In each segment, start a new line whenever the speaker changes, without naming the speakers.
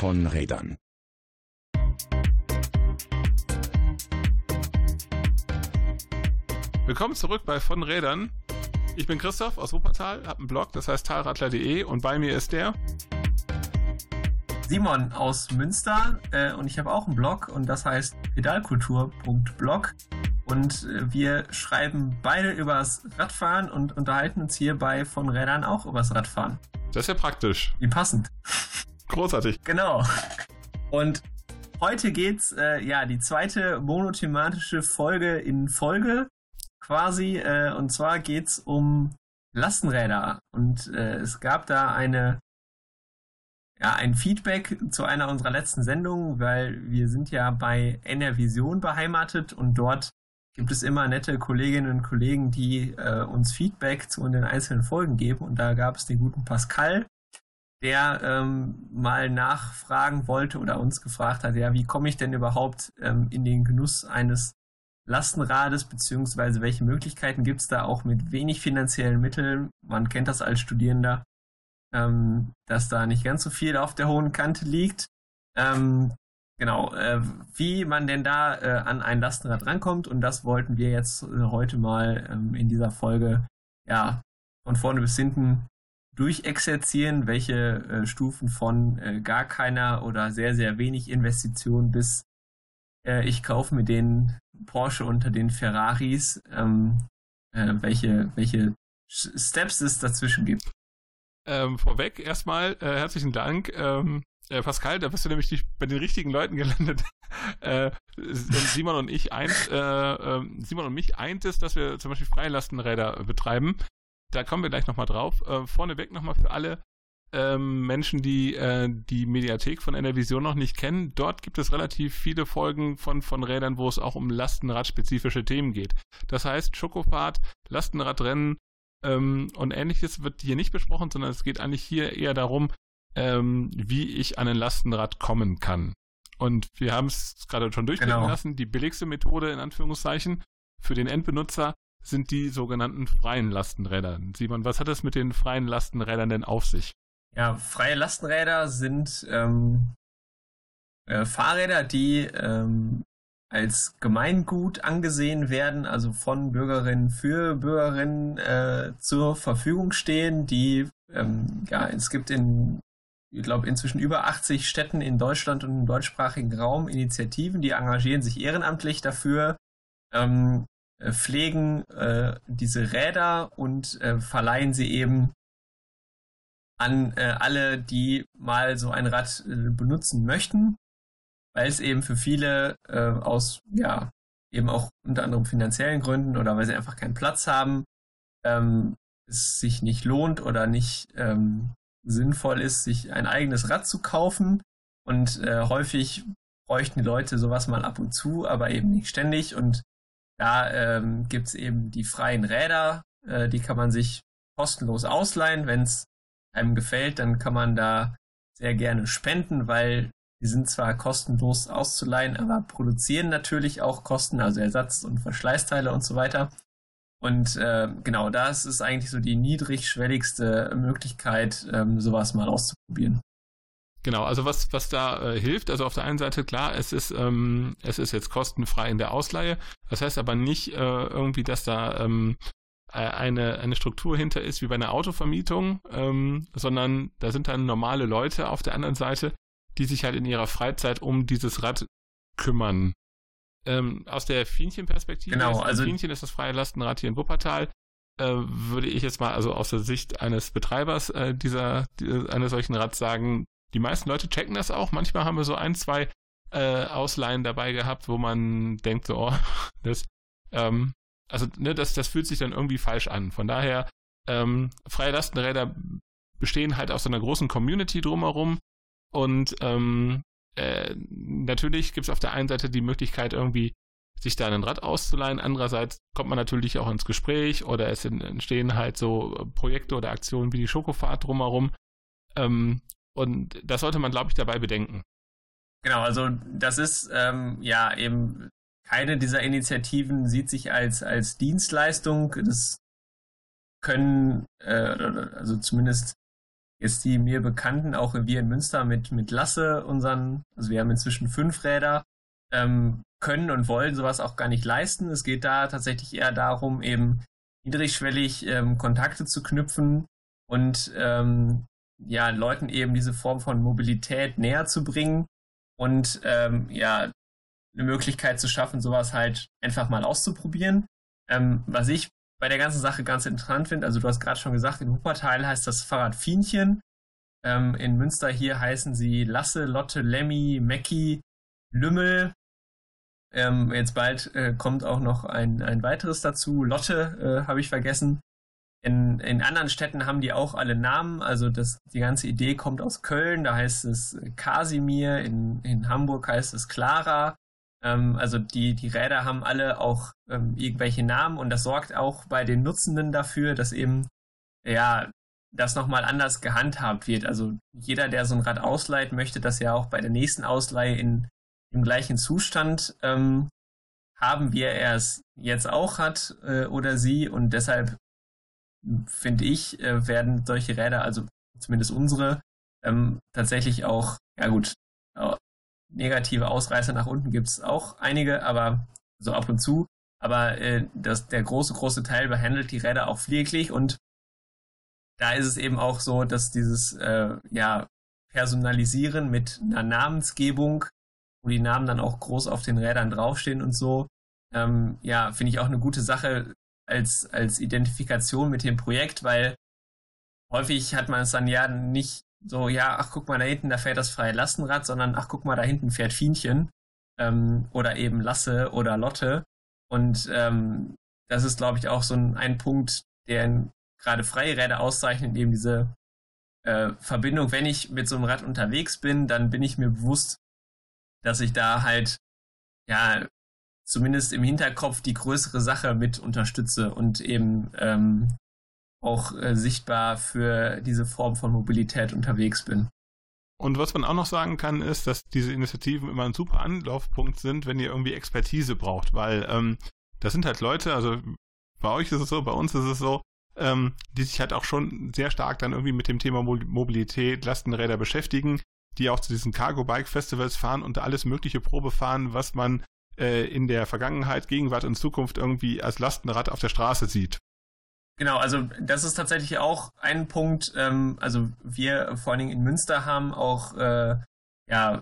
von Rädern.
Willkommen zurück bei Von Rädern. Ich bin Christoph aus Wuppertal, habe einen Blog, das heißt talradler.de und bei mir ist der
Simon aus Münster äh, und ich habe auch einen Blog und das heißt pedalkultur.blog und äh, wir schreiben beide übers Radfahren und unterhalten uns hierbei von Rädern auch übers Radfahren.
Das ist ja praktisch.
Wie passend.
Großartig.
Genau. Und heute geht's äh, ja die zweite monothematische Folge in Folge quasi. Äh, und zwar geht's um Lastenräder. Und äh, es gab da eine ja, ein Feedback zu einer unserer letzten Sendungen, weil wir sind ja bei NR Vision beheimatet und dort gibt es immer nette Kolleginnen und Kollegen, die äh, uns Feedback zu den einzelnen Folgen geben. Und da gab es den guten Pascal, der ähm, mal nachfragen wollte oder uns gefragt hat, ja, wie komme ich denn überhaupt ähm, in den Genuss eines Lastenrades, beziehungsweise welche Möglichkeiten gibt es da auch mit wenig finanziellen Mitteln? Man kennt das als Studierender, ähm, dass da nicht ganz so viel auf der hohen Kante liegt. Ähm, genau, äh, wie man denn da äh, an ein Lastenrad rankommt und das wollten wir jetzt äh, heute mal ähm, in dieser Folge ja von vorne bis hinten durchexerzieren, welche äh, Stufen von äh, gar keiner oder sehr, sehr wenig Investition bis äh, ich kaufe mir den Porsche unter den Ferraris, ähm, äh, welche, welche Steps es dazwischen gibt.
Ähm, vorweg erstmal äh, herzlichen Dank. Ähm, äh, Pascal, da bist du nämlich bei den richtigen Leuten gelandet. Simon und ich eint, äh, äh, Simon und mich eint es, dass wir zum Beispiel Freilastenräder betreiben. Da kommen wir gleich nochmal drauf. Äh, vorneweg nochmal für alle ähm, Menschen, die äh, die Mediathek von Enervision noch nicht kennen. Dort gibt es relativ viele Folgen von, von Rädern, wo es auch um Lastenradspezifische Themen geht. Das heißt, Schokofahrt, Lastenradrennen ähm, und ähnliches wird hier nicht besprochen, sondern es geht eigentlich hier eher darum, ähm, wie ich an ein Lastenrad kommen kann. Und wir haben es gerade schon durchgehen genau. lassen. Die billigste Methode in Anführungszeichen für den Endbenutzer sind die sogenannten freien Lastenräder. Simon, was hat es mit den freien Lastenrädern denn auf sich?
Ja, freie Lastenräder sind ähm, äh, Fahrräder, die ähm, als Gemeingut angesehen werden, also von Bürgerinnen für Bürgerinnen äh, zur Verfügung stehen, die ähm, ja, es gibt in ich glaube, inzwischen über 80 Städten in Deutschland und im deutschsprachigen Raum Initiativen, die engagieren sich ehrenamtlich dafür, ähm, äh, pflegen äh, diese Räder und äh, verleihen sie eben an äh, alle, die mal so ein Rad äh, benutzen möchten, weil es eben für viele äh, aus, ja, eben auch unter anderem finanziellen Gründen oder weil sie einfach keinen Platz haben, ähm, es sich nicht lohnt oder nicht ähm, sinnvoll ist, sich ein eigenes Rad zu kaufen. Und äh, häufig bräuchten die Leute sowas mal ab und zu, aber eben nicht ständig. Und da ähm, gibt es eben die freien Räder, äh, die kann man sich kostenlos ausleihen. Wenn es einem gefällt, dann kann man da sehr gerne spenden, weil die sind zwar kostenlos auszuleihen, aber produzieren natürlich auch Kosten, also Ersatz- und Verschleißteile und so weiter. Und äh, genau, das ist eigentlich so die niedrigschwelligste Möglichkeit, ähm, sowas mal auszuprobieren.
Genau, also was, was da äh, hilft, also auf der einen Seite klar, es ist, ähm, es ist jetzt kostenfrei in der Ausleihe. Das heißt aber nicht äh, irgendwie, dass da ähm, äh, eine, eine Struktur hinter ist wie bei einer Autovermietung, ähm, sondern da sind dann normale Leute auf der anderen Seite, die sich halt in ihrer Freizeit um dieses Rad kümmern. Ähm, aus der Fienchen-Perspektive,
genau,
also Fienchen ist das freie Lastenrad hier in Wuppertal, äh, würde ich jetzt mal also aus der Sicht eines Betreibers äh, dieser, dieser eines solchen Rads sagen, die meisten Leute checken das auch. Manchmal haben wir so ein, zwei äh, Ausleihen dabei gehabt, wo man denkt so, oh, das, ähm, also ne, das, das fühlt sich dann irgendwie falsch an. Von daher, ähm, freie Lastenräder bestehen halt aus einer großen Community drumherum und ähm, äh, natürlich gibt es auf der einen Seite die Möglichkeit irgendwie sich da ein Rad auszuleihen. Andererseits kommt man natürlich auch ins Gespräch oder es entstehen halt so Projekte oder Aktionen wie die Schokofahrt drumherum. Ähm, und das sollte man, glaube ich, dabei bedenken.
Genau, also das ist ähm, ja eben keine dieser Initiativen sieht sich als, als Dienstleistung. Das können, äh, also zumindest jetzt die mir bekannten, auch wir in Münster mit, mit Lasse, unseren, also wir haben inzwischen fünf Räder, ähm, können und wollen sowas auch gar nicht leisten. Es geht da tatsächlich eher darum, eben niedrigschwellig ähm, Kontakte zu knüpfen und ähm, ja, Leuten eben diese Form von Mobilität näher zu bringen und ähm, ja, eine Möglichkeit zu schaffen, sowas halt einfach mal auszuprobieren. Ähm, was ich bei der ganzen Sache ganz interessant finde, also du hast gerade schon gesagt, in Wuppertal heißt das Fahrrad Fienchen. Ähm, in Münster hier heißen sie Lasse, Lotte, Lemmy, Mackie, Lümmel. Ähm, jetzt bald äh, kommt auch noch ein, ein weiteres dazu. Lotte äh, habe ich vergessen. In, in anderen Städten haben die auch alle Namen. Also das, die ganze Idee kommt aus Köln. Da heißt es Kasimir. In, in Hamburg heißt es Clara. Ähm, also die, die Räder haben alle auch ähm, irgendwelche Namen und das sorgt auch bei den Nutzenden dafür, dass eben ja das nochmal anders gehandhabt wird. Also jeder, der so ein Rad ausleiht, möchte das ja auch bei der nächsten Ausleihe in im gleichen Zustand ähm, haben, wie er es jetzt auch hat äh, oder sie. Und deshalb finde ich, äh, werden solche Räder, also zumindest unsere, ähm, tatsächlich auch, ja gut, negative Ausreißer nach unten gibt es auch einige, aber so ab und zu. Aber äh, das, der große, große Teil behandelt die Räder auch pfleglich und da ist es eben auch so, dass dieses äh, ja, Personalisieren mit einer Namensgebung, wo die Namen dann auch groß auf den Rädern draufstehen und so, ähm, ja, finde ich auch eine gute Sache als, als Identifikation mit dem Projekt, weil häufig hat man es dann ja nicht so, ja, ach guck mal da hinten, da fährt das freie Lastenrad, sondern ach guck mal da hinten fährt Fienchen ähm, oder eben Lasse oder Lotte. Und ähm, das ist, glaube ich, auch so ein, ein Punkt, der gerade freie Räder auszeichnet, eben diese äh, Verbindung. Wenn ich mit so einem Rad unterwegs bin, dann bin ich mir bewusst, dass ich da halt, ja, zumindest im Hinterkopf die größere Sache mit unterstütze und eben ähm, auch äh, sichtbar für diese Form von Mobilität unterwegs bin.
Und was man auch noch sagen kann, ist, dass diese Initiativen immer ein super Anlaufpunkt sind, wenn ihr irgendwie Expertise braucht, weil ähm, das sind halt Leute, also bei euch ist es so, bei uns ist es so, ähm, die sich halt auch schon sehr stark dann irgendwie mit dem Thema Mobilität, Lastenräder beschäftigen, die auch zu diesen Cargo-Bike-Festivals fahren und alles mögliche Probe fahren, was man äh, in der Vergangenheit, Gegenwart und Zukunft irgendwie als Lastenrad auf der Straße sieht.
Genau, also das ist tatsächlich auch ein Punkt. Ähm, also wir vor allen Dingen in Münster haben auch, äh, ja,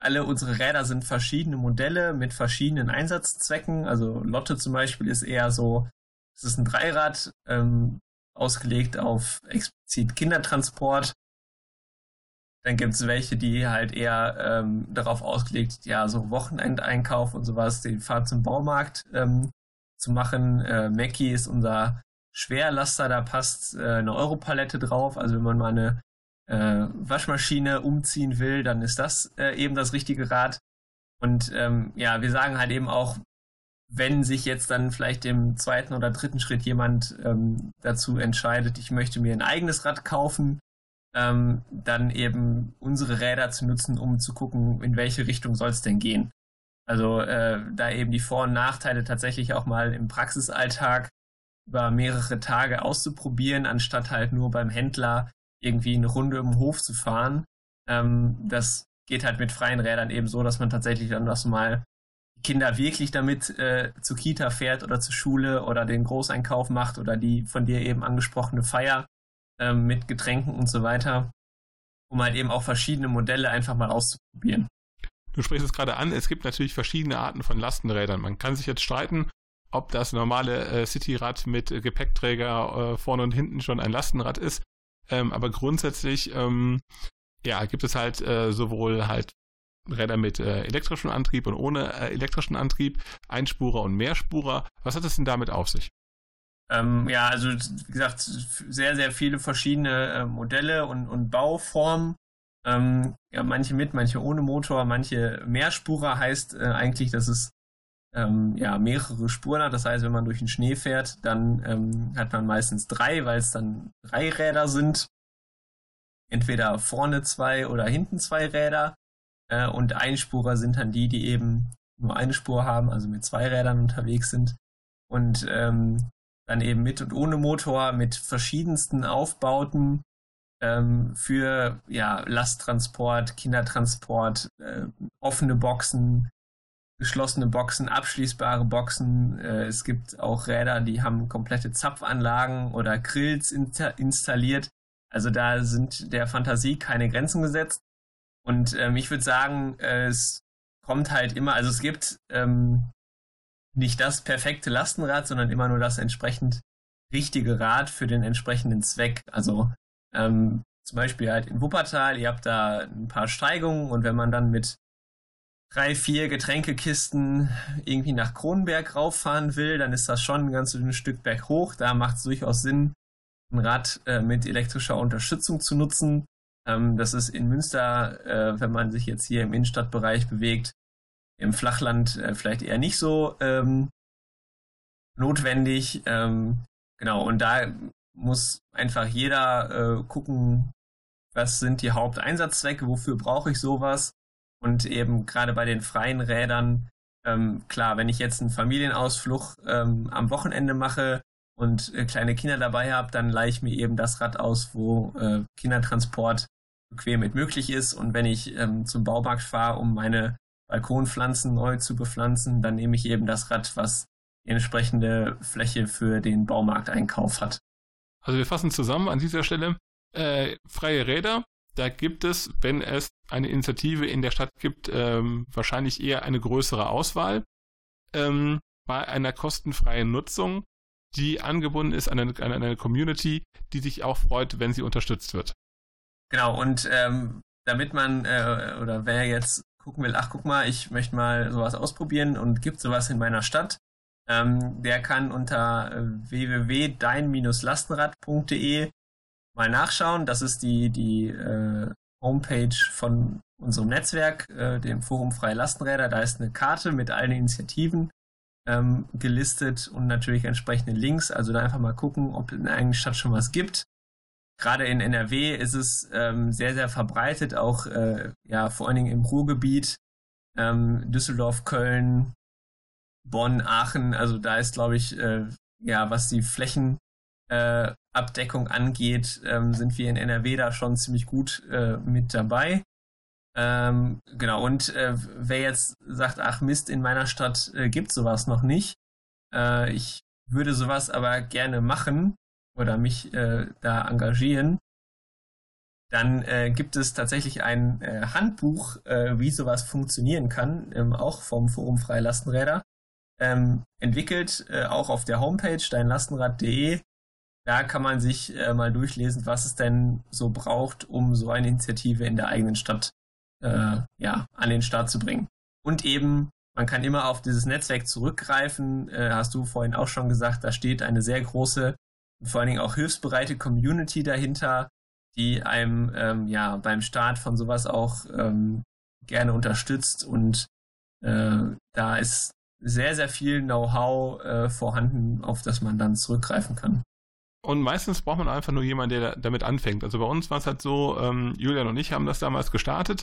alle unsere Räder sind verschiedene Modelle mit verschiedenen Einsatzzwecken. Also Lotte zum Beispiel ist eher so, es ist ein Dreirad, ähm, ausgelegt auf explizit Kindertransport. Dann gibt es welche, die halt eher ähm, darauf ausgelegt, ja, so Wochenendeinkauf und sowas, die Fahrt zum Baumarkt ähm, zu machen. Äh, Mackie ist unser Schwerlaster, da passt äh, eine Europalette drauf. Also wenn man mal eine äh, Waschmaschine umziehen will, dann ist das äh, eben das richtige Rad. Und ähm, ja, wir sagen halt eben auch, wenn sich jetzt dann vielleicht im zweiten oder dritten Schritt jemand ähm, dazu entscheidet, ich möchte mir ein eigenes Rad kaufen, ähm, dann eben unsere Räder zu nutzen, um zu gucken, in welche Richtung soll es denn gehen. Also äh, da eben die Vor- und Nachteile tatsächlich auch mal im Praxisalltag über mehrere Tage auszuprobieren, anstatt halt nur beim Händler irgendwie eine Runde im Hof zu fahren. Ähm, das geht halt mit freien Rädern eben so, dass man tatsächlich dann das mal Kinder wirklich damit äh, zur Kita fährt oder zur Schule oder den Großeinkauf macht oder die von dir eben angesprochene Feier ähm, mit Getränken und so weiter, um halt eben auch verschiedene Modelle einfach mal auszuprobieren.
Du sprichst es gerade an, es gibt natürlich verschiedene Arten von Lastenrädern. Man kann sich jetzt streiten, ob das normale äh, Cityrad mit äh, Gepäckträger äh, vorne und hinten schon ein Lastenrad ist. Ähm, aber grundsätzlich ähm, ja, gibt es halt äh, sowohl halt Räder mit äh, elektrischem Antrieb und ohne äh, elektrischen Antrieb, Einspurer und Mehrspurer. Was hat es denn damit auf sich?
Ähm, ja, also wie gesagt, sehr, sehr viele verschiedene äh, Modelle und, und Bauformen. Ähm, ja, manche mit, manche ohne Motor, manche Mehrspurer heißt äh, eigentlich, dass es ähm, ja, mehrere Spuren hat. Das heißt, wenn man durch den Schnee fährt, dann ähm, hat man meistens drei, weil es dann drei Räder sind. Entweder vorne zwei oder hinten zwei Räder. Äh, und Einspurer sind dann die, die eben nur eine Spur haben, also mit zwei Rädern unterwegs sind. Und ähm, dann eben mit und ohne Motor, mit verschiedensten Aufbauten. ähm, für ja, Lasttransport, Kindertransport, äh, offene Boxen, geschlossene Boxen, abschließbare Boxen. Äh, es gibt auch Räder, die haben komplette Zapfanlagen oder Grills installiert. Also da sind der Fantasie keine Grenzen gesetzt. Und ähm, ich würde sagen, äh, es kommt halt immer, also es gibt ähm, nicht das perfekte Lastenrad, sondern immer nur das entsprechend richtige Rad für den entsprechenden Zweck. Also ähm, zum Beispiel halt in Wuppertal, ihr habt da ein paar Steigungen und wenn man dann mit drei, vier Getränkekisten irgendwie nach Kronenberg rauffahren will, dann ist das schon ein ganz dünnes Stück berg hoch. Da macht es durchaus Sinn, ein Rad äh, mit elektrischer Unterstützung zu nutzen. Ähm, das ist in Münster, äh, wenn man sich jetzt hier im Innenstadtbereich bewegt, im Flachland äh, vielleicht eher nicht so ähm, notwendig. Ähm, genau, und da muss einfach jeder äh, gucken, was sind die Haupteinsatzzwecke, wofür brauche ich sowas. Und eben gerade bei den freien Rädern, ähm, klar, wenn ich jetzt einen Familienausflug ähm, am Wochenende mache und äh, kleine Kinder dabei habe, dann leihe ich mir eben das Rad aus, wo äh, Kindertransport bequem mit möglich ist. Und wenn ich ähm, zum Baumarkt fahre, um meine Balkonpflanzen neu zu bepflanzen, dann nehme ich eben das Rad, was die entsprechende Fläche für den Baumarkteinkauf hat.
Also wir fassen zusammen an dieser Stelle. Äh, freie Räder, da gibt es, wenn es eine Initiative in der Stadt gibt, ähm, wahrscheinlich eher eine größere Auswahl. Ähm, bei einer kostenfreien Nutzung, die angebunden ist an eine, an eine Community, die sich auch freut, wenn sie unterstützt wird.
Genau, und ähm, damit man, äh, oder wer jetzt gucken will, ach guck mal, ich möchte mal sowas ausprobieren und gibt sowas in meiner Stadt, ähm, der kann unter äh, www.dein-lastenrad.de mal nachschauen. Das ist die, die äh, Homepage von unserem Netzwerk, äh, dem Forum Freie Lastenräder. Da ist eine Karte mit allen Initiativen ähm, gelistet und natürlich entsprechende Links. Also da einfach mal gucken, ob in der eigenen Stadt schon was gibt gerade in NRW ist es ähm, sehr, sehr verbreitet, auch äh, ja vor allen Dingen im Ruhrgebiet, ähm, Düsseldorf, Köln, Bonn, Aachen. Also da ist, glaube ich, äh, ja, was die Flächenabdeckung äh, angeht, ähm, sind wir in NRW da schon ziemlich gut äh, mit dabei. Ähm, genau, und äh, wer jetzt sagt, ach Mist, in meiner Stadt äh, gibt sowas noch nicht, äh, ich würde sowas aber gerne machen, oder mich äh, da engagieren, dann äh, gibt es tatsächlich ein äh, Handbuch, äh, wie sowas funktionieren kann, ähm, auch vom Forum Freie Lastenräder, ähm, entwickelt, äh, auch auf der Homepage deinlastenrad.de. Da kann man sich äh, mal durchlesen, was es denn so braucht, um so eine Initiative in der eigenen Stadt ja, an den Start zu bringen. Und eben, man kann immer auf dieses Netzwerk zurückgreifen, äh, hast du vorhin auch schon gesagt, da steht eine sehr große vor allen Dingen auch hilfsbereite Community dahinter, die einem ähm, ja beim Start von sowas auch ähm, gerne unterstützt und äh, da ist sehr, sehr viel Know-how äh, vorhanden, auf das man dann zurückgreifen kann.
Und meistens braucht man einfach nur jemanden, der damit anfängt. Also bei uns war es halt so, ähm, Julian und ich haben das damals gestartet,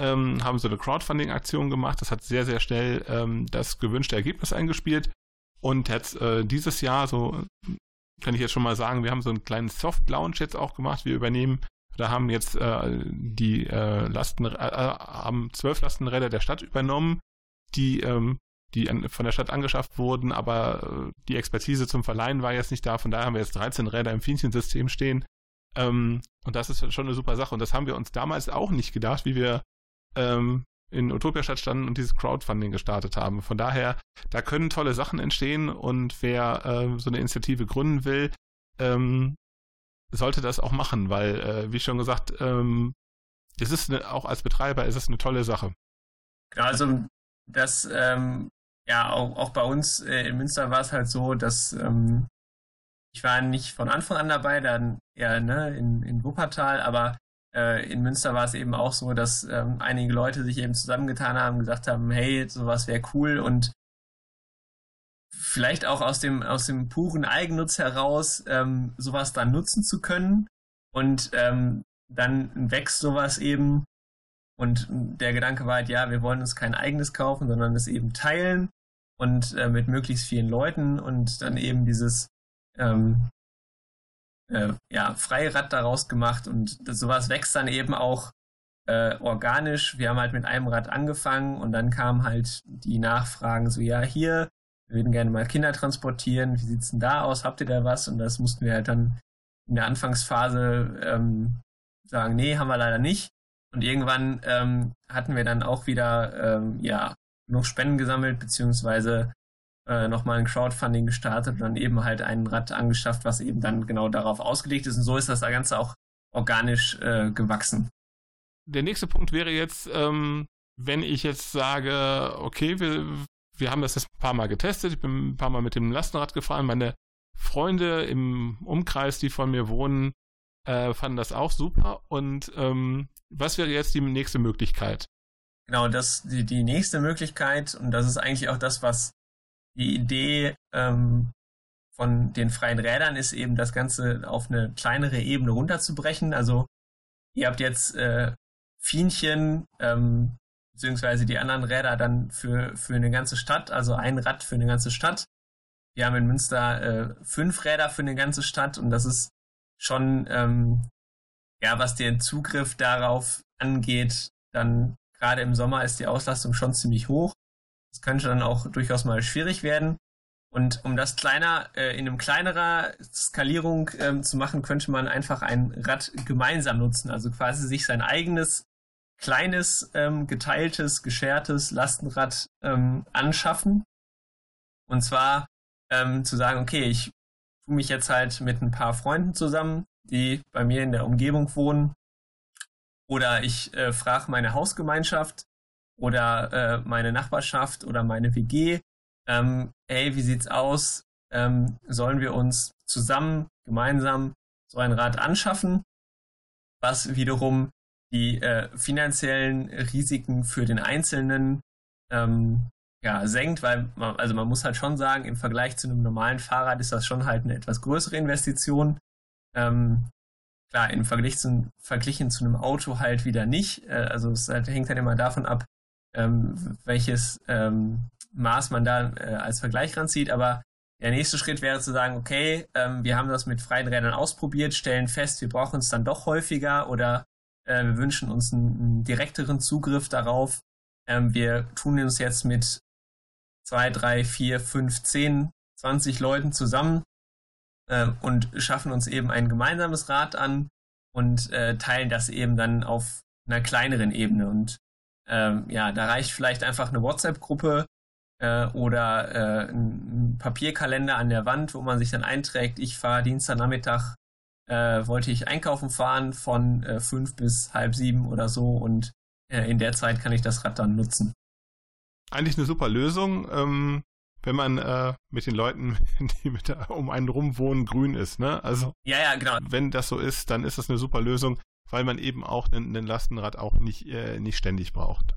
ähm, haben so eine Crowdfunding-Aktion gemacht. Das hat sehr, sehr schnell ähm, das gewünschte Ergebnis eingespielt. Und jetzt äh, dieses Jahr, so kann ich jetzt schon mal sagen, wir haben so einen kleinen Soft Launch jetzt auch gemacht. Wir übernehmen, da haben jetzt äh, die äh, Lasten, äh, haben zwölf Lastenräder der Stadt übernommen, die, ähm, die an, von der Stadt angeschafft wurden, aber äh, die Expertise zum Verleihen war jetzt nicht da. Von daher haben wir jetzt 13 Räder im Fienchen-System stehen. Ähm, und das ist schon eine super Sache. Und das haben wir uns damals auch nicht gedacht, wie wir ähm, in Utopia-Stadt standen und dieses Crowdfunding gestartet haben. Von daher, da können tolle Sachen entstehen und wer äh, so eine Initiative gründen will, ähm, sollte das auch machen, weil, äh, wie schon gesagt, ähm, es ist eine, auch als Betreiber ist es eine tolle Sache.
Ja, also das, ähm, ja, auch, auch bei uns äh, in Münster war es halt so, dass ähm, ich war nicht von Anfang an dabei, dann eher ne, in, in Wuppertal, aber äh, in Münster war es eben auch so, dass ähm, einige Leute sich eben zusammengetan haben, gesagt haben, hey, sowas wäre cool und vielleicht auch aus dem, aus dem puren Eigennutz heraus ähm, sowas dann nutzen zu können. Und ähm, dann wächst sowas eben. Und der Gedanke war halt, ja, wir wollen uns kein eigenes kaufen, sondern es eben teilen und äh, mit möglichst vielen Leuten und dann eben dieses ähm, äh, ja, Freirad daraus gemacht und sowas wächst dann eben auch äh, organisch. Wir haben halt mit einem Rad angefangen und dann kamen halt die Nachfragen so, ja, hier, wir würden gerne mal Kinder transportieren, wie sieht's denn da aus, habt ihr da was? Und das mussten wir halt dann in der Anfangsphase ähm, sagen, nee, haben wir leider nicht. Und irgendwann ähm, hatten wir dann auch wieder ähm, ja, noch Spenden gesammelt, beziehungsweise äh, nochmal ein Crowdfunding gestartet und dann eben halt ein Rad angeschafft, was eben dann genau darauf ausgelegt ist. Und so ist das Ganze auch organisch äh, gewachsen.
Der nächste Punkt wäre jetzt, ähm, wenn ich jetzt sage, okay, wir, wir haben das jetzt ein paar Mal getestet, ich bin ein paar Mal mit dem Lastenrad gefahren, meine Freunde im Umkreis, die von mir wohnen, äh, fanden das auch super. Und ähm, was wäre jetzt die nächste Möglichkeit?
Genau, das die, die nächste Möglichkeit, und das ist eigentlich auch das, was die Idee ähm, von den freien Rädern ist, eben das Ganze auf eine kleinere Ebene runterzubrechen. Also ihr habt jetzt äh, Fienchen, ähm, beziehungsweise die anderen Räder dann für, für eine ganze Stadt, also ein Rad für eine ganze Stadt. Wir haben in Münster äh, fünf Räder für eine ganze Stadt und das ist schon, ähm, ja, was den Zugriff darauf angeht, dann gerade im Sommer ist die Auslastung schon ziemlich hoch. Das könnte dann auch durchaus mal schwierig werden. Und um das kleiner, äh, in einem kleinerer Skalierung ähm, zu machen, könnte man einfach ein Rad gemeinsam nutzen. Also quasi sich sein eigenes kleines, ähm, geteiltes, geschertes Lastenrad ähm, anschaffen. Und zwar ähm, zu sagen, okay, ich tue mich jetzt halt mit ein paar Freunden zusammen, die bei mir in der Umgebung wohnen. Oder ich äh, frage meine Hausgemeinschaft oder äh, meine Nachbarschaft oder meine WG, ähm, hey, wie sieht's aus? Ähm, sollen wir uns zusammen, gemeinsam so ein Rad anschaffen? Was wiederum die äh, finanziellen Risiken für den Einzelnen ähm, ja, senkt, weil man, also man muss halt schon sagen, im Vergleich zu einem normalen Fahrrad ist das schon halt eine etwas größere Investition. Ähm, klar, im Vergleich zu, verglichen zu einem Auto halt wieder nicht. Äh, also es halt, hängt halt immer davon ab, ähm, welches ähm, Maß man da äh, als Vergleich ranzieht. Aber der nächste Schritt wäre zu sagen, okay, ähm, wir haben das mit freien Rädern ausprobiert, stellen fest, wir brauchen es dann doch häufiger oder äh, wir wünschen uns einen, einen direkteren Zugriff darauf. Ähm, wir tun uns jetzt mit zwei, drei, vier, fünf, zehn, zwanzig Leuten zusammen äh, und schaffen uns eben ein gemeinsames Rad an und äh, teilen das eben dann auf einer kleineren Ebene. Und ähm, ja, da reicht vielleicht einfach eine WhatsApp-Gruppe äh, oder äh, ein Papierkalender an der Wand, wo man sich dann einträgt, ich fahre Dienstagnachmittag, äh, wollte ich einkaufen fahren von äh, fünf bis halb sieben oder so und äh, in der Zeit kann ich das Rad dann nutzen
eigentlich eine super Lösung, ähm, wenn man äh, mit den Leuten, die mit der, um einen rum wohnen, grün ist. Ne? Also
ja, ja, genau.
wenn das so ist, dann ist das eine super Lösung, weil man eben auch einen Lastenrad auch nicht, äh, nicht ständig braucht.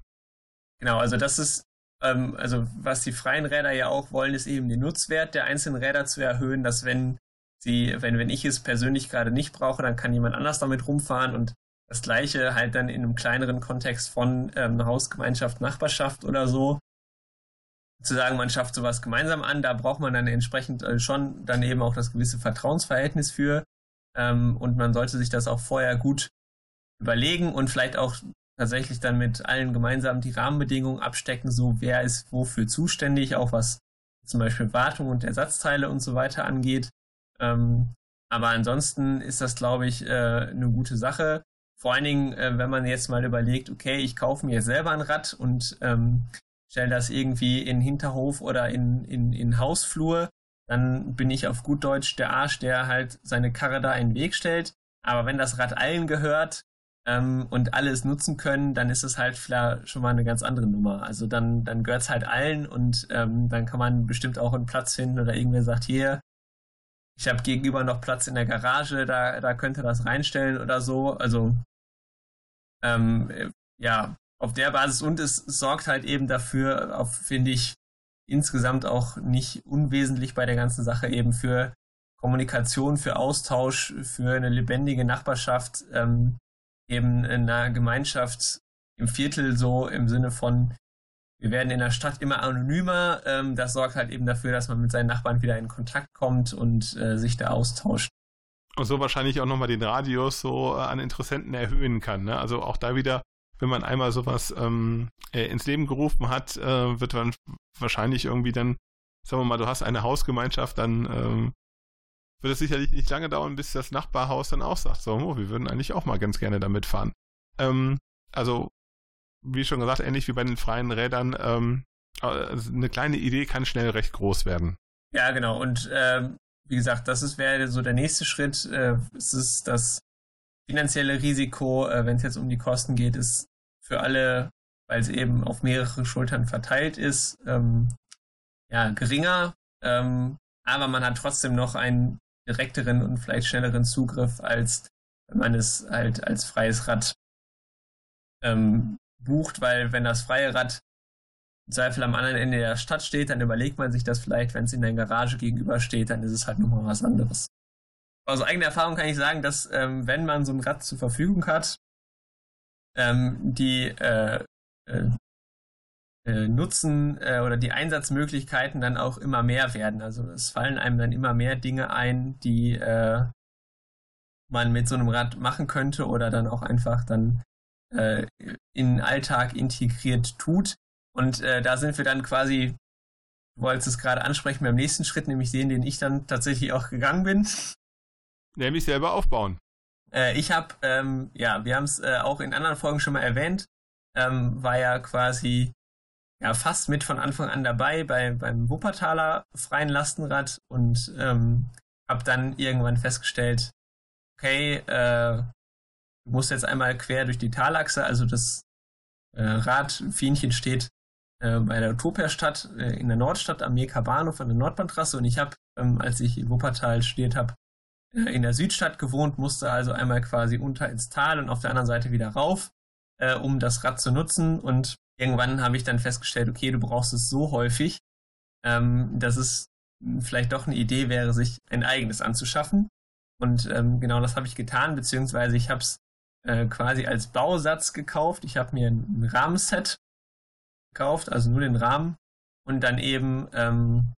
Genau, also das ist, ähm, also was die freien Räder ja auch wollen, ist eben den Nutzwert der einzelnen Räder zu erhöhen, dass wenn sie, wenn, wenn ich es persönlich gerade nicht brauche, dann kann jemand anders damit rumfahren und das gleiche halt dann in einem kleineren Kontext von ähm, Hausgemeinschaft, Nachbarschaft oder so zu sagen, man schafft sowas gemeinsam an, da braucht man dann entsprechend äh, schon dann eben auch das gewisse Vertrauensverhältnis für. Ähm, und man sollte sich das auch vorher gut überlegen und vielleicht auch tatsächlich dann mit allen gemeinsam die Rahmenbedingungen abstecken, so wer ist wofür zuständig, auch was zum Beispiel Wartung und Ersatzteile und so weiter angeht. Ähm, aber ansonsten ist das, glaube ich, äh, eine gute Sache. Vor allen Dingen, äh, wenn man jetzt mal überlegt, okay, ich kaufe mir selber ein Rad und ähm, stelle das irgendwie in Hinterhof oder in, in, in Hausflur, dann bin ich auf gut Deutsch der Arsch, der halt seine Karre da in den Weg stellt. Aber wenn das Rad allen gehört ähm, und alle es nutzen können, dann ist es halt schon mal eine ganz andere Nummer. Also dann, dann gehört es halt allen und ähm, dann kann man bestimmt auch einen Platz finden oder irgendwer sagt, hier, ich habe gegenüber noch Platz in der Garage, da, da könnte das reinstellen oder so. Also ähm, ja, auf der Basis und es sorgt halt eben dafür, finde ich, insgesamt auch nicht unwesentlich bei der ganzen Sache eben für Kommunikation, für Austausch, für eine lebendige Nachbarschaft, ähm, eben in einer Gemeinschaft im Viertel so im Sinne von, wir werden in der Stadt immer anonymer. Ähm, das sorgt halt eben dafür, dass man mit seinen Nachbarn wieder in Kontakt kommt und äh, sich da austauscht.
und so wahrscheinlich auch nochmal den Radius so äh, an Interessenten erhöhen kann. Ne? Also auch da wieder, wenn man einmal sowas ähm, äh, ins Leben gerufen hat, äh, wird man wahrscheinlich irgendwie dann, sagen wir mal, du hast eine Hausgemeinschaft, dann ähm, wird es sicherlich nicht lange dauern, bis das Nachbarhaus dann auch sagt, so, oh, wir würden eigentlich auch mal ganz gerne damit fahren. Ähm, also, wie schon gesagt, ähnlich wie bei den freien Rädern, ähm, also eine kleine Idee kann schnell recht groß werden.
Ja, genau. Und ähm, wie gesagt, das wäre so der nächste Schritt. Äh, es ist das finanzielle Risiko, äh, wenn es jetzt um die Kosten geht, ist für alle, weil es eben auf mehrere Schultern verteilt ist, ähm, ja, geringer. Ähm, aber man hat trotzdem noch einen direkteren und vielleicht schnelleren Zugriff, als wenn man es halt als freies Rad ähm, bucht, weil wenn das freie Rad im Zweifel am anderen Ende der Stadt steht, dann überlegt man sich das vielleicht, wenn es in der Garage gegenübersteht, dann ist es halt nochmal was anderes. Aus eigener Erfahrung kann ich sagen, dass ähm, wenn man so ein Rad zur Verfügung hat, ähm, die äh, äh, Nutzen äh, oder die Einsatzmöglichkeiten dann auch immer mehr werden. Also es fallen einem dann immer mehr Dinge ein, die äh, man mit so einem Rad machen könnte oder dann auch einfach dann äh, in den Alltag integriert tut. Und äh, da sind wir dann quasi, du wolltest es gerade ansprechen, beim nächsten Schritt, nämlich den, den ich dann tatsächlich auch gegangen bin.
Nämlich selber aufbauen.
Äh, ich habe, ähm, ja, wir haben es äh, auch in anderen Folgen schon mal erwähnt, ähm, war ja quasi ja fast mit von Anfang an dabei bei, beim Wuppertaler freien Lastenrad und ähm, habe dann irgendwann festgestellt, okay, äh, du musst jetzt einmal quer durch die Talachse, also das äh, Radfienchen steht äh, bei der Utopia-Stadt äh, in der Nordstadt am Meka Bahnhof an der Nordbahntrasse und ich habe, ähm, als ich in Wuppertal studiert habe, äh, in der Südstadt gewohnt, musste also einmal quasi unter ins Tal und auf der anderen Seite wieder rauf, äh, um das Rad zu nutzen und irgendwann habe ich dann festgestellt, okay, du brauchst es so häufig, ähm, dass es vielleicht doch eine Idee wäre, sich ein eigenes anzuschaffen. Und ähm, genau das habe ich getan, beziehungsweise ich habe es äh, quasi als Bausatz gekauft. Ich habe mir ein Rahmenset gekauft, also nur den Rahmen und dann eben ähm,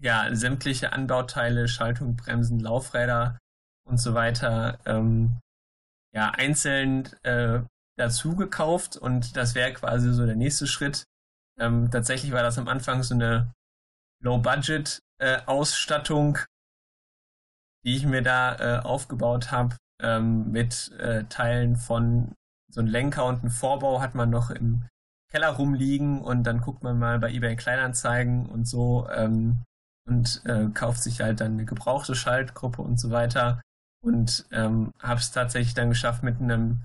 ja sämtliche Anbauteile, Schaltung, Bremsen, Laufräder und so weiter ähm, ja einzeln äh, dazu gekauft und das wäre quasi so der nächste Schritt. Ähm, tatsächlich war das am Anfang so eine Low-Budget-Ausstattung, äh, die ich mir da äh, aufgebaut habe ähm, mit äh, Teilen von so einem Lenker und einem Vorbau hat man noch im Keller rumliegen und dann guckt man mal bei eBay Kleinanzeigen und so ähm, und äh, kauft sich halt dann eine gebrauchte Schaltgruppe und so weiter und ähm, habe es tatsächlich dann geschafft mit einem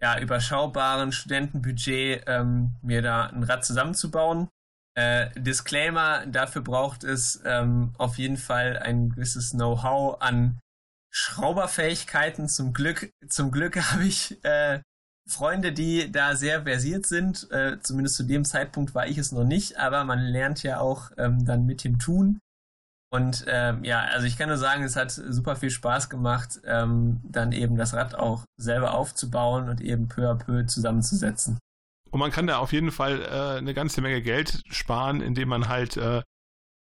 ja, überschaubaren Studentenbudget ähm, mir da ein Rad zusammenzubauen. Äh, Disclaimer, dafür braucht es ähm, auf jeden Fall ein gewisses Know-how an Schrauberfähigkeiten. Zum Glück, zum Glück habe ich äh, Freunde, die da sehr versiert sind. Äh, zumindest zu dem Zeitpunkt war ich es noch nicht, aber man lernt ja auch ähm, dann mit dem Tun. Und ähm, ja, also ich kann nur sagen, es hat super viel Spaß gemacht, ähm, dann eben das Rad auch selber aufzubauen und eben peu à peu zusammenzusetzen.
Und man kann da auf jeden Fall äh, eine ganze Menge Geld sparen, indem man halt äh,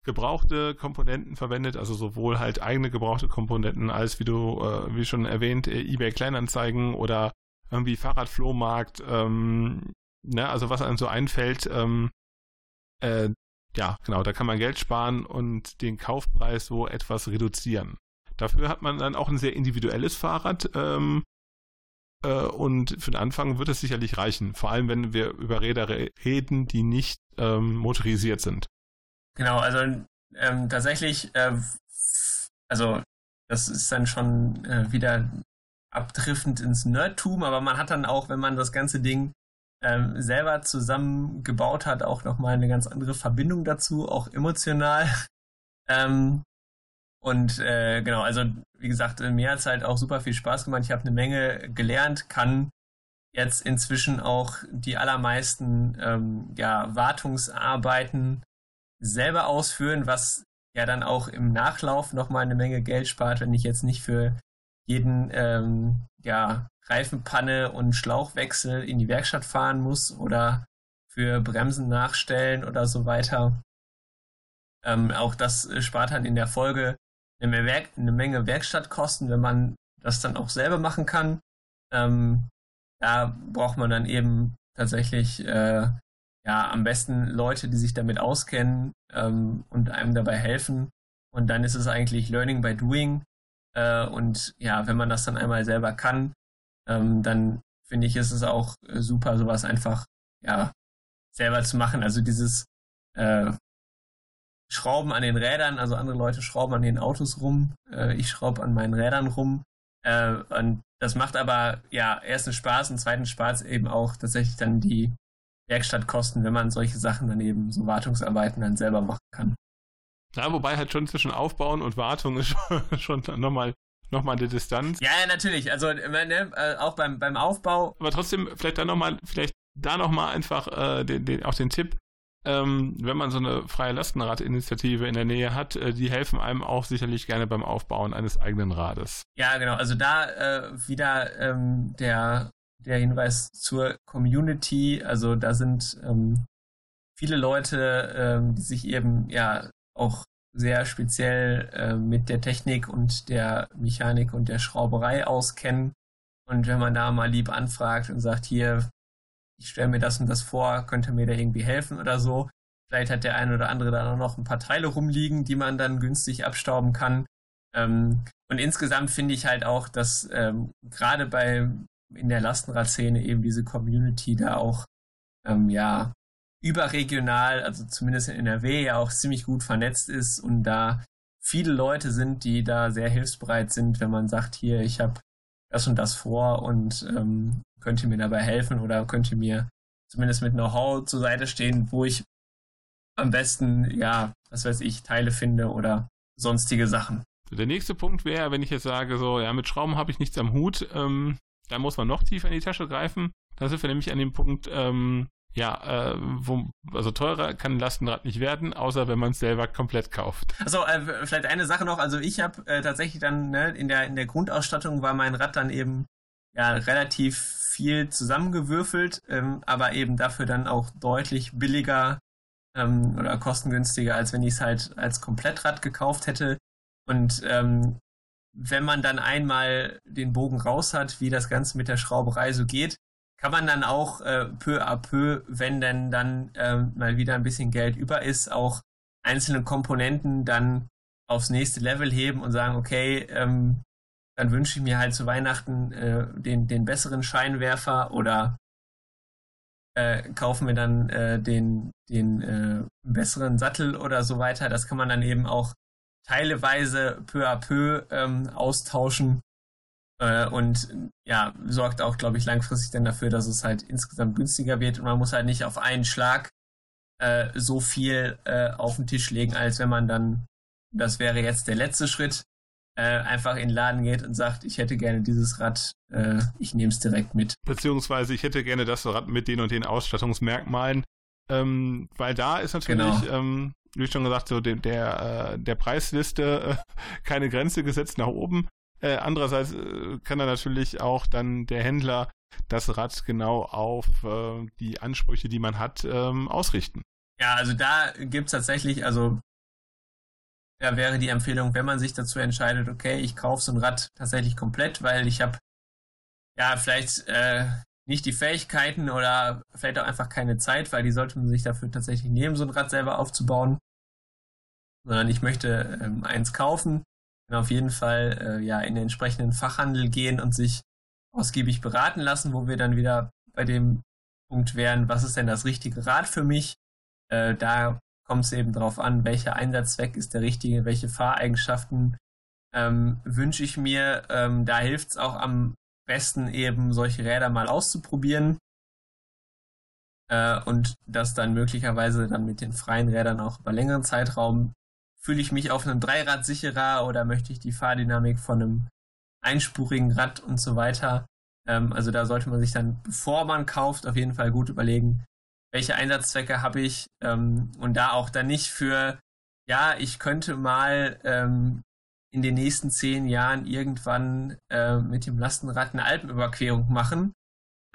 gebrauchte Komponenten verwendet, also sowohl halt eigene gebrauchte Komponenten als wie du, äh, wie schon erwähnt, äh, eBay Kleinanzeigen oder irgendwie Fahrradflohmarkt, ähm, ne, also was einem so einfällt, ähm, äh, ja, genau, da kann man Geld sparen und den Kaufpreis so etwas reduzieren. Dafür hat man dann auch ein sehr individuelles Fahrrad ähm, äh, und für den Anfang wird es sicherlich reichen, vor allem wenn wir über Räder reden, die nicht ähm, motorisiert sind.
Genau, also ähm, tatsächlich, äh, also das ist dann schon äh, wieder abdriftend ins Nerdtum, aber man hat dann auch, wenn man das ganze Ding ähm, selber zusammengebaut hat, auch nochmal eine ganz andere Verbindung dazu, auch emotional. ähm, und äh, genau, also wie gesagt, mir hat es halt auch super viel Spaß gemacht. Ich habe eine Menge gelernt, kann jetzt inzwischen auch die allermeisten ähm, ja, Wartungsarbeiten selber ausführen, was ja dann auch im Nachlauf nochmal eine Menge Geld spart, wenn ich jetzt nicht für jeden ähm, ja, Reifenpanne und Schlauchwechsel in die Werkstatt fahren muss oder für Bremsen nachstellen oder so weiter. Ähm, auch das spart dann in der Folge eine, Werk eine Menge Werkstattkosten, wenn man das dann auch selber machen kann. Ähm, da braucht man dann eben tatsächlich äh, ja am besten Leute, die sich damit auskennen ähm, und einem dabei helfen. Und dann ist es eigentlich Learning by Doing. Äh, und ja, wenn man das dann einmal selber kann, ähm, dann finde ich, ist es auch super, sowas einfach ja selber zu machen. Also dieses äh, Schrauben an den Rädern, also andere Leute schrauben an den Autos rum, äh, ich schraube an meinen Rädern rum. Äh, und das macht aber ja erstens Spaß und zweitens Spaß eben auch tatsächlich dann die Werkstattkosten, wenn man solche Sachen dann eben, so Wartungsarbeiten dann selber machen kann.
Ja, wobei halt schon zwischen Aufbauen und Wartung ist schon nochmal noch mal eine Distanz.
Ja, ja, natürlich. Also ne, äh, auch beim, beim Aufbau.
Aber trotzdem, vielleicht da nochmal, vielleicht da nochmal einfach äh, den, den, auch den Tipp, ähm, wenn man so eine freie Lastenradinitiative in der Nähe hat, äh, die helfen einem auch sicherlich gerne beim Aufbauen eines eigenen Rades.
Ja, genau. Also da äh, wieder ähm, der, der Hinweis zur Community. Also da sind ähm, viele Leute, ähm, die sich eben ja auch sehr speziell äh, mit der Technik und der Mechanik und der Schrauberei auskennen. Und wenn man da mal lieb anfragt und sagt, hier, ich stelle mir das und das vor, könnte mir da irgendwie helfen oder so. Vielleicht hat der eine oder andere da noch ein paar Teile rumliegen, die man dann günstig abstauben kann. Ähm, und insgesamt finde ich halt auch, dass ähm, gerade bei in der Lastenradszene eben diese Community da auch ähm, ja überregional, also zumindest in NRW ja auch ziemlich gut vernetzt ist und da viele Leute sind, die da sehr hilfsbereit sind, wenn man sagt, hier, ich habe das und das vor und ähm, könnt ihr mir dabei helfen oder könnt ihr mir zumindest mit Know-how zur Seite stehen, wo ich am besten, ja, was weiß ich, Teile finde oder sonstige Sachen.
Der nächste Punkt wäre, wenn ich jetzt sage, so, ja, mit Schrauben habe ich nichts am Hut, ähm, da muss man noch tiefer in die Tasche greifen. Da sind wir nämlich an dem Punkt, ähm, ja, äh, wo, also teurer kann ein Lastenrad nicht werden, außer wenn man es selber komplett kauft.
Also äh, vielleicht eine Sache noch, also ich habe äh, tatsächlich dann ne, in der in der Grundausstattung war mein Rad dann eben ja relativ viel zusammengewürfelt, ähm, aber eben dafür dann auch deutlich billiger ähm, oder kostengünstiger, als wenn ich es halt als Komplettrad gekauft hätte. Und ähm, wenn man dann einmal den Bogen raus hat, wie das Ganze mit der Schrauberei so geht, kann man dann auch äh, peu à peu, wenn denn dann ähm, mal wieder ein bisschen Geld über ist, auch einzelne Komponenten dann aufs nächste Level heben und sagen, okay, ähm, dann wünsche ich mir halt zu Weihnachten äh, den, den besseren Scheinwerfer oder äh, kaufen wir dann äh, den, den äh, besseren Sattel oder so weiter. Das kann man dann eben auch teileweise peu à peu ähm, austauschen äh, und ja, sorgt auch, glaube ich, langfristig dann dafür, dass es halt insgesamt günstiger wird und man muss halt nicht auf einen Schlag äh, so viel äh, auf den Tisch legen, als wenn man dann, das wäre jetzt der letzte Schritt, äh, einfach in den Laden geht und sagt, ich hätte gerne dieses Rad, äh, ich nehme es direkt mit.
Beziehungsweise ich hätte gerne das Rad mit den und den Ausstattungsmerkmalen, ähm, weil da ist natürlich, genau. ähm, wie schon gesagt, so der, der, äh, der Preisliste äh, keine Grenze gesetzt nach oben. Äh, andererseits äh, kann er natürlich auch dann der Händler das Rad genau auf äh, die Ansprüche, die man hat, ähm, ausrichten.
Ja, also da gibt es tatsächlich, also da wäre die Empfehlung, wenn man sich dazu entscheidet, okay, ich kaufe so ein Rad tatsächlich komplett, weil ich habe ja vielleicht äh, nicht die Fähigkeiten oder vielleicht auch einfach keine Zeit, weil die sollte man sich dafür tatsächlich nehmen, so ein Rad selber aufzubauen. Sondern ich möchte ähm, eins kaufen, auf jeden Fall äh, ja in den entsprechenden Fachhandel gehen und sich ausgiebig beraten lassen, wo wir dann wieder bei dem Punkt wären, was ist denn das richtige Rad für mich? Äh, da kommt es eben darauf an, welcher Einsatzzweck ist der richtige, welche Fahreigenschaften ähm, wünsche ich mir. Ähm, da hilft es auch am besten eben solche Räder mal auszuprobieren äh, und das dann möglicherweise dann mit den freien Rädern auch über längeren Zeitraum. Fühle ich mich auf einem Dreirad sicherer oder möchte ich die Fahrdynamik von einem einspurigen Rad und so weiter? Ähm, also da sollte man sich dann, bevor man kauft, auf jeden Fall gut überlegen, welche Einsatzzwecke habe ich ähm, und da auch dann nicht für, ja, ich könnte mal ähm, in den nächsten zehn Jahren irgendwann äh, mit dem Lastenrad eine Alpenüberquerung machen.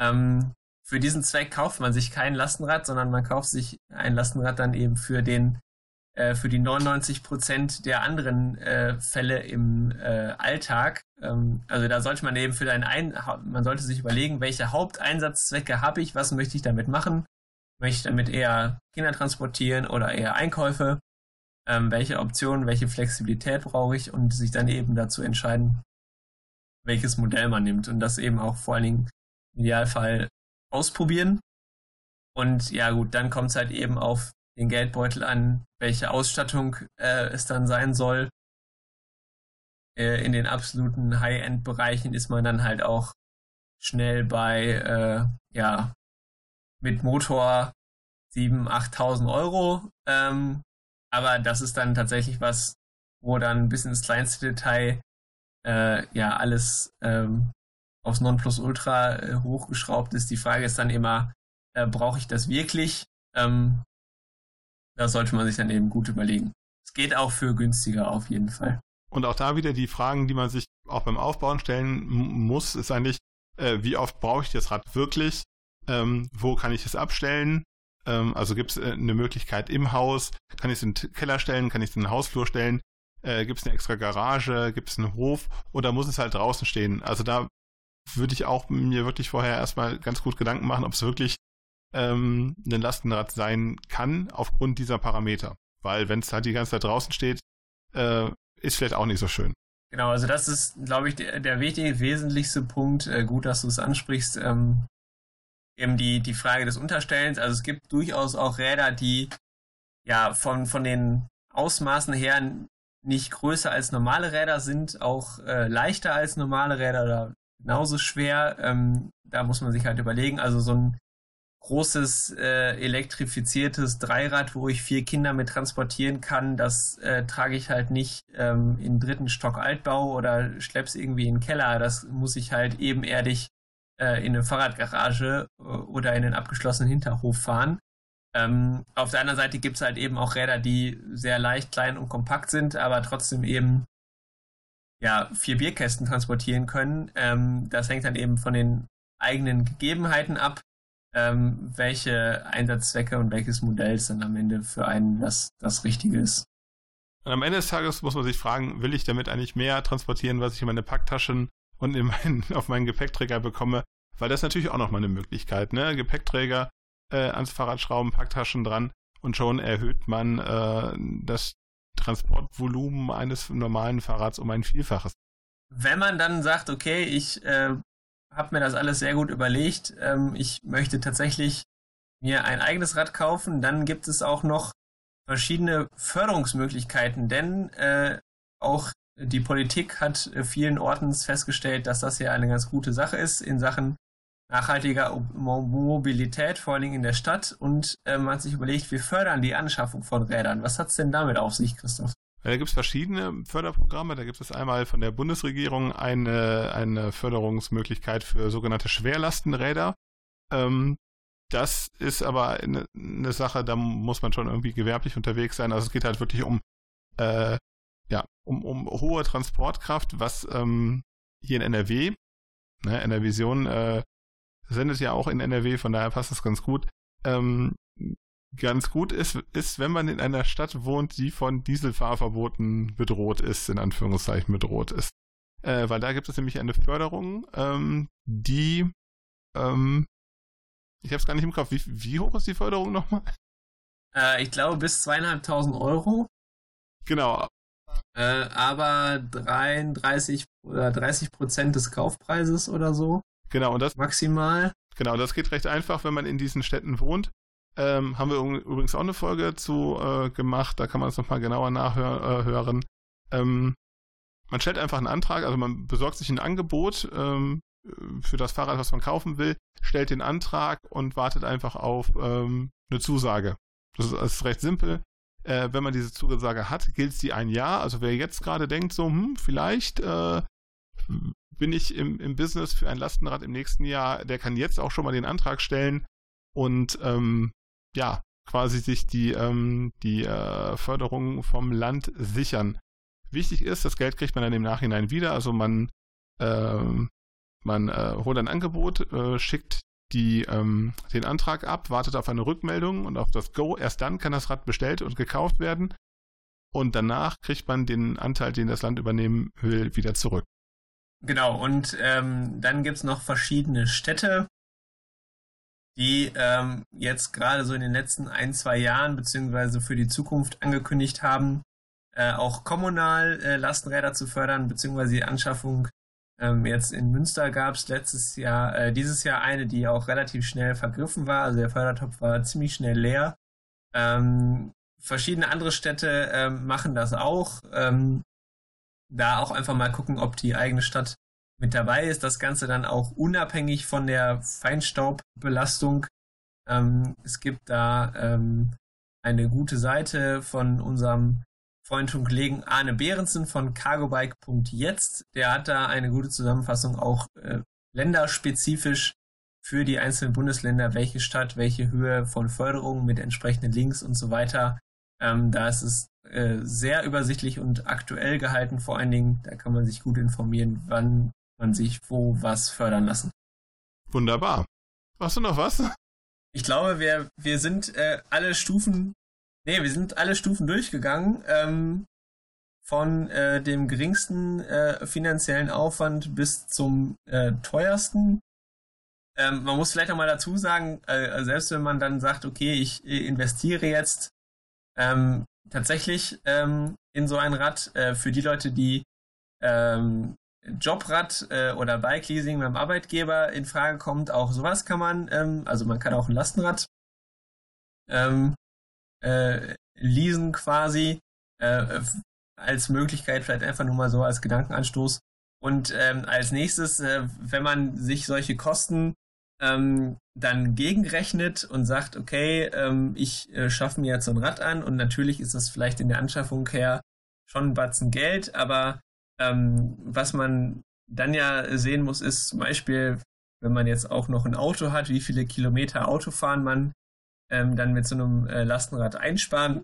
Ähm, für diesen Zweck kauft man sich kein Lastenrad, sondern man kauft sich ein Lastenrad dann eben für den äh, für die 99 Prozent der anderen äh, Fälle im äh, Alltag. Ähm, also da sollte man eben für deinen Ein man sollte sich überlegen, welche Haupteinsatzzwecke habe ich, was möchte ich damit machen? Möchte ich damit eher Kinder transportieren oder eher Einkäufe? Ähm, welche Optionen, welche Flexibilität brauche ich und sich dann eben dazu entscheiden, welches Modell man nimmt und das eben auch vor allen Dingen im Idealfall ausprobieren. Und ja gut, dann kommt es halt eben auf den Geldbeutel an, welche Ausstattung äh, es dann sein soll. Äh, in den absoluten High-End-Bereichen ist man dann halt auch schnell bei, äh, ja, mit Motor 7.000, 8.000 Euro. Ähm, aber das ist dann tatsächlich was, wo dann bis ins kleinste Detail äh, ja alles ähm, aufs Nonplusultra äh, hochgeschraubt ist. Die Frage ist dann immer, äh, brauche ich das wirklich? Ähm, das sollte man sich dann eben gut überlegen. Es geht auch für günstiger auf jeden Fall.
Und auch da wieder die Fragen, die man sich auch beim Aufbauen stellen muss, ist eigentlich, äh, wie oft brauche ich das Rad wirklich? Ähm, wo kann ich es abstellen? Ähm, also gibt es äh, eine Möglichkeit im Haus? Kann ich es in den Keller stellen? Kann ich es in den Hausflur stellen? Äh, gibt es eine extra Garage? Gibt es einen Hof? Oder muss es halt draußen stehen? Also da würde ich auch mir wirklich vorher erstmal ganz gut Gedanken machen, ob es wirklich ähm, ein Lastenrad sein kann aufgrund dieser Parameter. Weil wenn es halt die ganze Zeit draußen steht, äh, ist vielleicht auch nicht so schön.
Genau, also das ist, glaube ich, der, der wichtige, wesentlichste Punkt. Äh, gut, dass du es ansprichst. Ähm, eben die, die Frage des Unterstellens. Also es gibt durchaus auch Räder, die ja von, von den Ausmaßen her nicht größer als normale Räder sind, auch äh, leichter als normale Räder oder genauso schwer. Ähm, da muss man sich halt überlegen. Also so ein großes äh, elektrifiziertes Dreirad, wo ich vier Kinder mit transportieren kann, das äh, trage ich halt nicht ähm, in dritten Stock Altbau oder schlepp's irgendwie in den Keller. Das muss ich halt ebenerdig äh, in eine Fahrradgarage äh, oder in den abgeschlossenen Hinterhof fahren. Ähm, auf der anderen Seite gibt's halt eben auch Räder, die sehr leicht, klein und kompakt sind, aber trotzdem eben ja vier Bierkästen transportieren können. Ähm, das hängt dann eben von den eigenen Gegebenheiten ab ähm, welche Einsatzzwecke und welches Modell es dann am Ende für einen das, das Richtige ist.
Und am Ende des Tages muss man sich fragen, will ich damit eigentlich mehr transportieren, was ich in meine Packtaschen und in meinen, auf meinen Gepäckträger bekomme? Weil das ist natürlich auch nochmal eine Möglichkeit, ne? Gepäckträger äh, ans Fahrrad schrauben, Packtaschen dran und schon erhöht man äh, das Transportvolumen eines normalen Fahrrads um ein Vielfaches.
Wenn man dann sagt, okay, ich äh, habe mir das alles sehr gut überlegt. Ähm, ich möchte tatsächlich mir ein eigenes Rad kaufen. Dann gibt es auch noch verschiedene Förderungsmöglichkeiten, denn äh, auch die Politik hat äh, vielen Orten festgestellt, dass das ja eine ganz gute Sache ist in Sachen nachhaltiger Mobilität, vor allen Dingen in der Stadt. Und äh, man hat sich überlegt, wir fördern die Anschaffung von Rädern. Was hat es denn damit auf sich, Christoph?
Da gibt es verschiedene Förderprogramme. Da gibt es einmal von der Bundesregierung eine, eine Förderungsmöglichkeit für sogenannte Schwerlastenräder. Ähm, das ist aber eine, eine, Sache, da muss man schon irgendwie gewerblich unterwegs sein. Also es geht halt wirklich um, äh, ja, um, um hohe Transportkraft, was ähm, hier in NRW, ne, NRVision äh, sendet ja auch in NRW, von daher passt das ganz gut, ähm, ganz gut ist, ist, wenn man in einer Stadt wohnt, die von Dieselfahrverboten bedroht ist, in Anführungszeichen bedroht ist. Äh, weil da gibt es nämlich eine Förderung, ähm, die, ähm, ich habe es gar nicht im Kopf, wie, wie hoch ist die Förderung nochmal?
Äh, ich glaube bis zweieinhalbtausend Euro.
Genau.
Äh, aber 33 oder 30 Prozent des Kaufpreises oder so.
Genau, und das.
Maximal.
Genau, das geht recht einfach, wenn man in diesen Städten wohnt. Ähm, haben wir übrigens auch eine Folge zu äh, gemacht, da kann man es nochmal genauer nachhören. Äh, ähm, man stellt einfach einen Antrag, also man besorgt sich ein Angebot ähm, für das Fahrrad, was man kaufen will, stellt den Antrag und wartet einfach auf ähm, eine Zusage. Das ist, das ist recht simpel. Äh, wenn man diese Zusage hat, gilt sie ein Jahr. Also wer jetzt gerade denkt, so, hm, vielleicht äh, bin ich im, im Business für ein Lastenrad im nächsten Jahr, der kann jetzt auch schon mal den Antrag stellen und ähm, ja, quasi sich die, ähm, die äh, Förderung vom Land sichern. Wichtig ist, das Geld kriegt man dann im Nachhinein wieder. Also man, ähm, man äh, holt ein Angebot, äh, schickt die, ähm, den Antrag ab, wartet auf eine Rückmeldung und auf das Go. Erst dann kann das Rad bestellt und gekauft werden. Und danach kriegt man den Anteil, den das Land übernehmen will, wieder zurück.
Genau, und ähm, dann gibt's noch verschiedene Städte, die ähm, jetzt gerade so in den letzten ein, zwei Jahren beziehungsweise für die Zukunft angekündigt haben, äh, auch kommunal äh, Lastenräder zu fördern, beziehungsweise die Anschaffung. Ähm, jetzt in Münster gab es letztes Jahr, äh, dieses Jahr eine, die auch relativ schnell vergriffen war. Also der Fördertopf war ziemlich schnell leer. Ähm, verschiedene andere Städte ähm, machen das auch. Ähm, da auch einfach mal gucken, ob die eigene Stadt mit dabei ist. Das Ganze dann auch unabhängig von der Feinstaubbelastung. Ähm, es gibt da ähm, eine gute Seite von unserem Freund und Kollegen Arne Behrensen von cargobike.jetzt. Der hat da eine gute Zusammenfassung auch äh, länderspezifisch für die einzelnen Bundesländer, welche Stadt, welche Höhe von Förderungen mit entsprechenden Links und so weiter. Ähm, da ist es äh, sehr übersichtlich und aktuell gehalten. Vor allen Dingen, da kann man sich gut informieren, wann man sich wo was fördern lassen.
Wunderbar. Hast du noch was?
Ich glaube, wir, wir sind äh, alle Stufen, nee, wir sind alle Stufen durchgegangen. Ähm, von äh, dem geringsten äh, finanziellen Aufwand bis zum äh, teuersten. Ähm, man muss vielleicht noch mal dazu sagen, äh, selbst wenn man dann sagt, okay, ich investiere jetzt ähm, tatsächlich ähm, in so ein Rad äh, für die Leute, die ähm, Jobrad äh, oder Bike Leasing beim Arbeitgeber in Frage kommt, auch sowas kann man, ähm, also man kann auch ein Lastenrad ähm, äh, leasen quasi äh, als Möglichkeit, vielleicht einfach nur mal so als Gedankenanstoß. Und ähm, als nächstes, äh, wenn man sich solche Kosten ähm, dann gegenrechnet und sagt, okay, ähm, ich äh, schaffe mir jetzt so ein Rad an und natürlich ist das vielleicht in der Anschaffung her schon ein Batzen Geld, aber ähm, was man dann ja sehen muss, ist zum Beispiel, wenn man jetzt auch noch ein Auto hat, wie viele Kilometer Autofahren man ähm, dann mit so einem äh, Lastenrad einsparen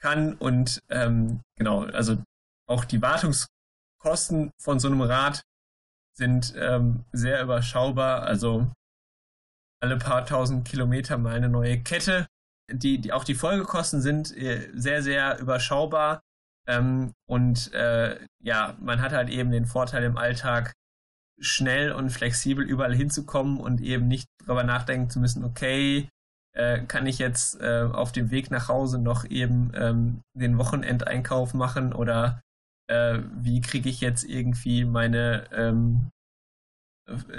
kann und ähm, genau, also auch die Wartungskosten von so einem Rad sind ähm, sehr überschaubar. Also alle paar tausend Kilometer mal eine neue Kette. Die, die auch die Folgekosten sind äh, sehr, sehr überschaubar. Ähm, und äh, ja, man hat halt eben den Vorteil im Alltag, schnell und flexibel überall hinzukommen und eben nicht darüber nachdenken zu müssen, okay, äh, kann ich jetzt äh, auf dem Weg nach Hause noch eben ähm, den Wochenendeinkauf machen oder äh, wie kriege ich jetzt irgendwie meine ähm,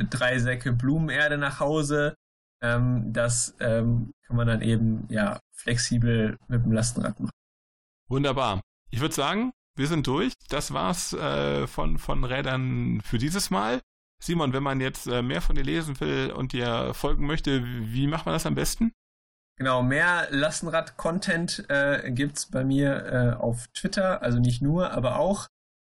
drei Säcke Blumenerde nach Hause ähm, das ähm, kann man dann eben ja flexibel mit dem Lastenrad machen.
Wunderbar. Ich würde sagen, wir sind durch. Das war's äh, von, von Rädern für dieses Mal. Simon, wenn man jetzt äh, mehr von dir lesen will und dir folgen möchte, wie macht man das am besten?
Genau, mehr Lastenrad-Content äh, gibt's bei mir äh, auf Twitter, also nicht nur, aber auch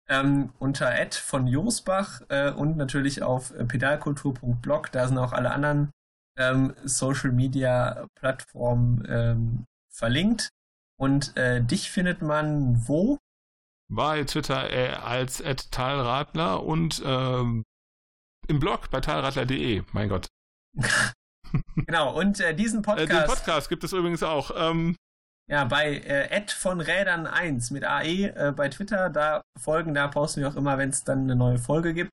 ähm, unter Ad von Josbach äh, und natürlich auf pedalkultur.blog. Da sind auch alle anderen ähm, Social Media Plattform ähm, verlinkt. Und äh, dich findet man wo?
Bei Twitter äh, als Talradler und ähm, im Blog bei talradler.de, mein Gott.
genau, und äh, diesen Podcast. Äh, den
Podcast gibt es übrigens auch. Ähm,
ja, bei äh, Ad von Rädern 1 mit AE äh, bei Twitter, da folgen, da posten wir auch immer, wenn es dann eine neue Folge gibt.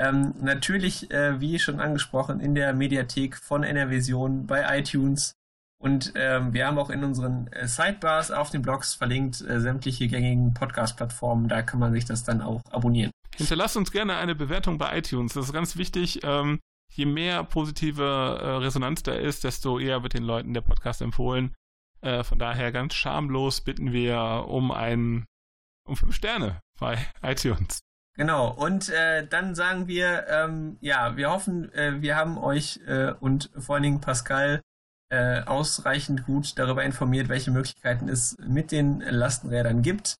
Ähm, natürlich, äh, wie schon angesprochen, in der Mediathek von NRVision bei iTunes. Und ähm, wir haben auch in unseren äh, Sidebars auf den Blogs verlinkt äh, sämtliche gängigen Podcast-Plattformen. Da kann man sich das dann auch abonnieren.
Hinterlasst uns gerne eine Bewertung bei iTunes. Das ist ganz wichtig. Ähm, je mehr positive äh, Resonanz da ist, desto eher wird den Leuten der Podcast empfohlen. Äh, von daher ganz schamlos bitten wir um ein um fünf Sterne bei iTunes.
Genau, und äh, dann sagen wir, ähm, ja, wir hoffen, äh, wir haben euch äh, und vor allen Dingen Pascal äh, ausreichend gut darüber informiert, welche Möglichkeiten es mit den Lastenrädern gibt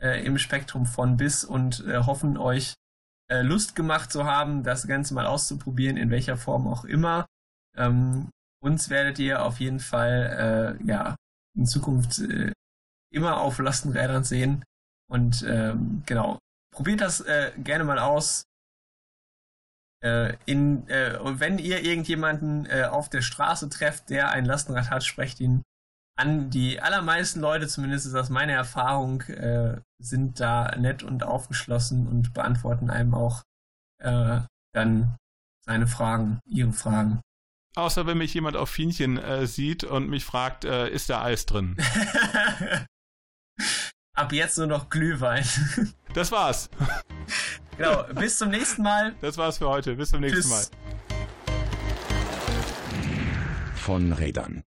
äh, im Spektrum von bis und äh, hoffen euch äh, Lust gemacht zu haben, das Ganze mal auszuprobieren, in welcher Form auch immer. Ähm, uns werdet ihr auf jeden Fall äh, ja in Zukunft äh, immer auf Lastenrädern sehen. Und ähm, genau, probiert das äh, gerne mal aus. Äh, in, äh, und wenn ihr irgendjemanden äh, auf der Straße trefft, der ein Lastenrad hat, sprecht ihn an. Die allermeisten Leute, zumindest ist das meine Erfahrung, äh, sind da nett und aufgeschlossen und beantworten einem auch äh, dann seine Fragen, ihre Fragen.
Außer wenn mich jemand auf Fienchen äh, sieht und mich fragt, äh, ist da Eis drin?
Ab jetzt nur noch Glühwein.
Das war's.
Genau, bis zum nächsten Mal.
Das war's für heute. Bis zum nächsten
Tschüss.
Mal.
Von Rädern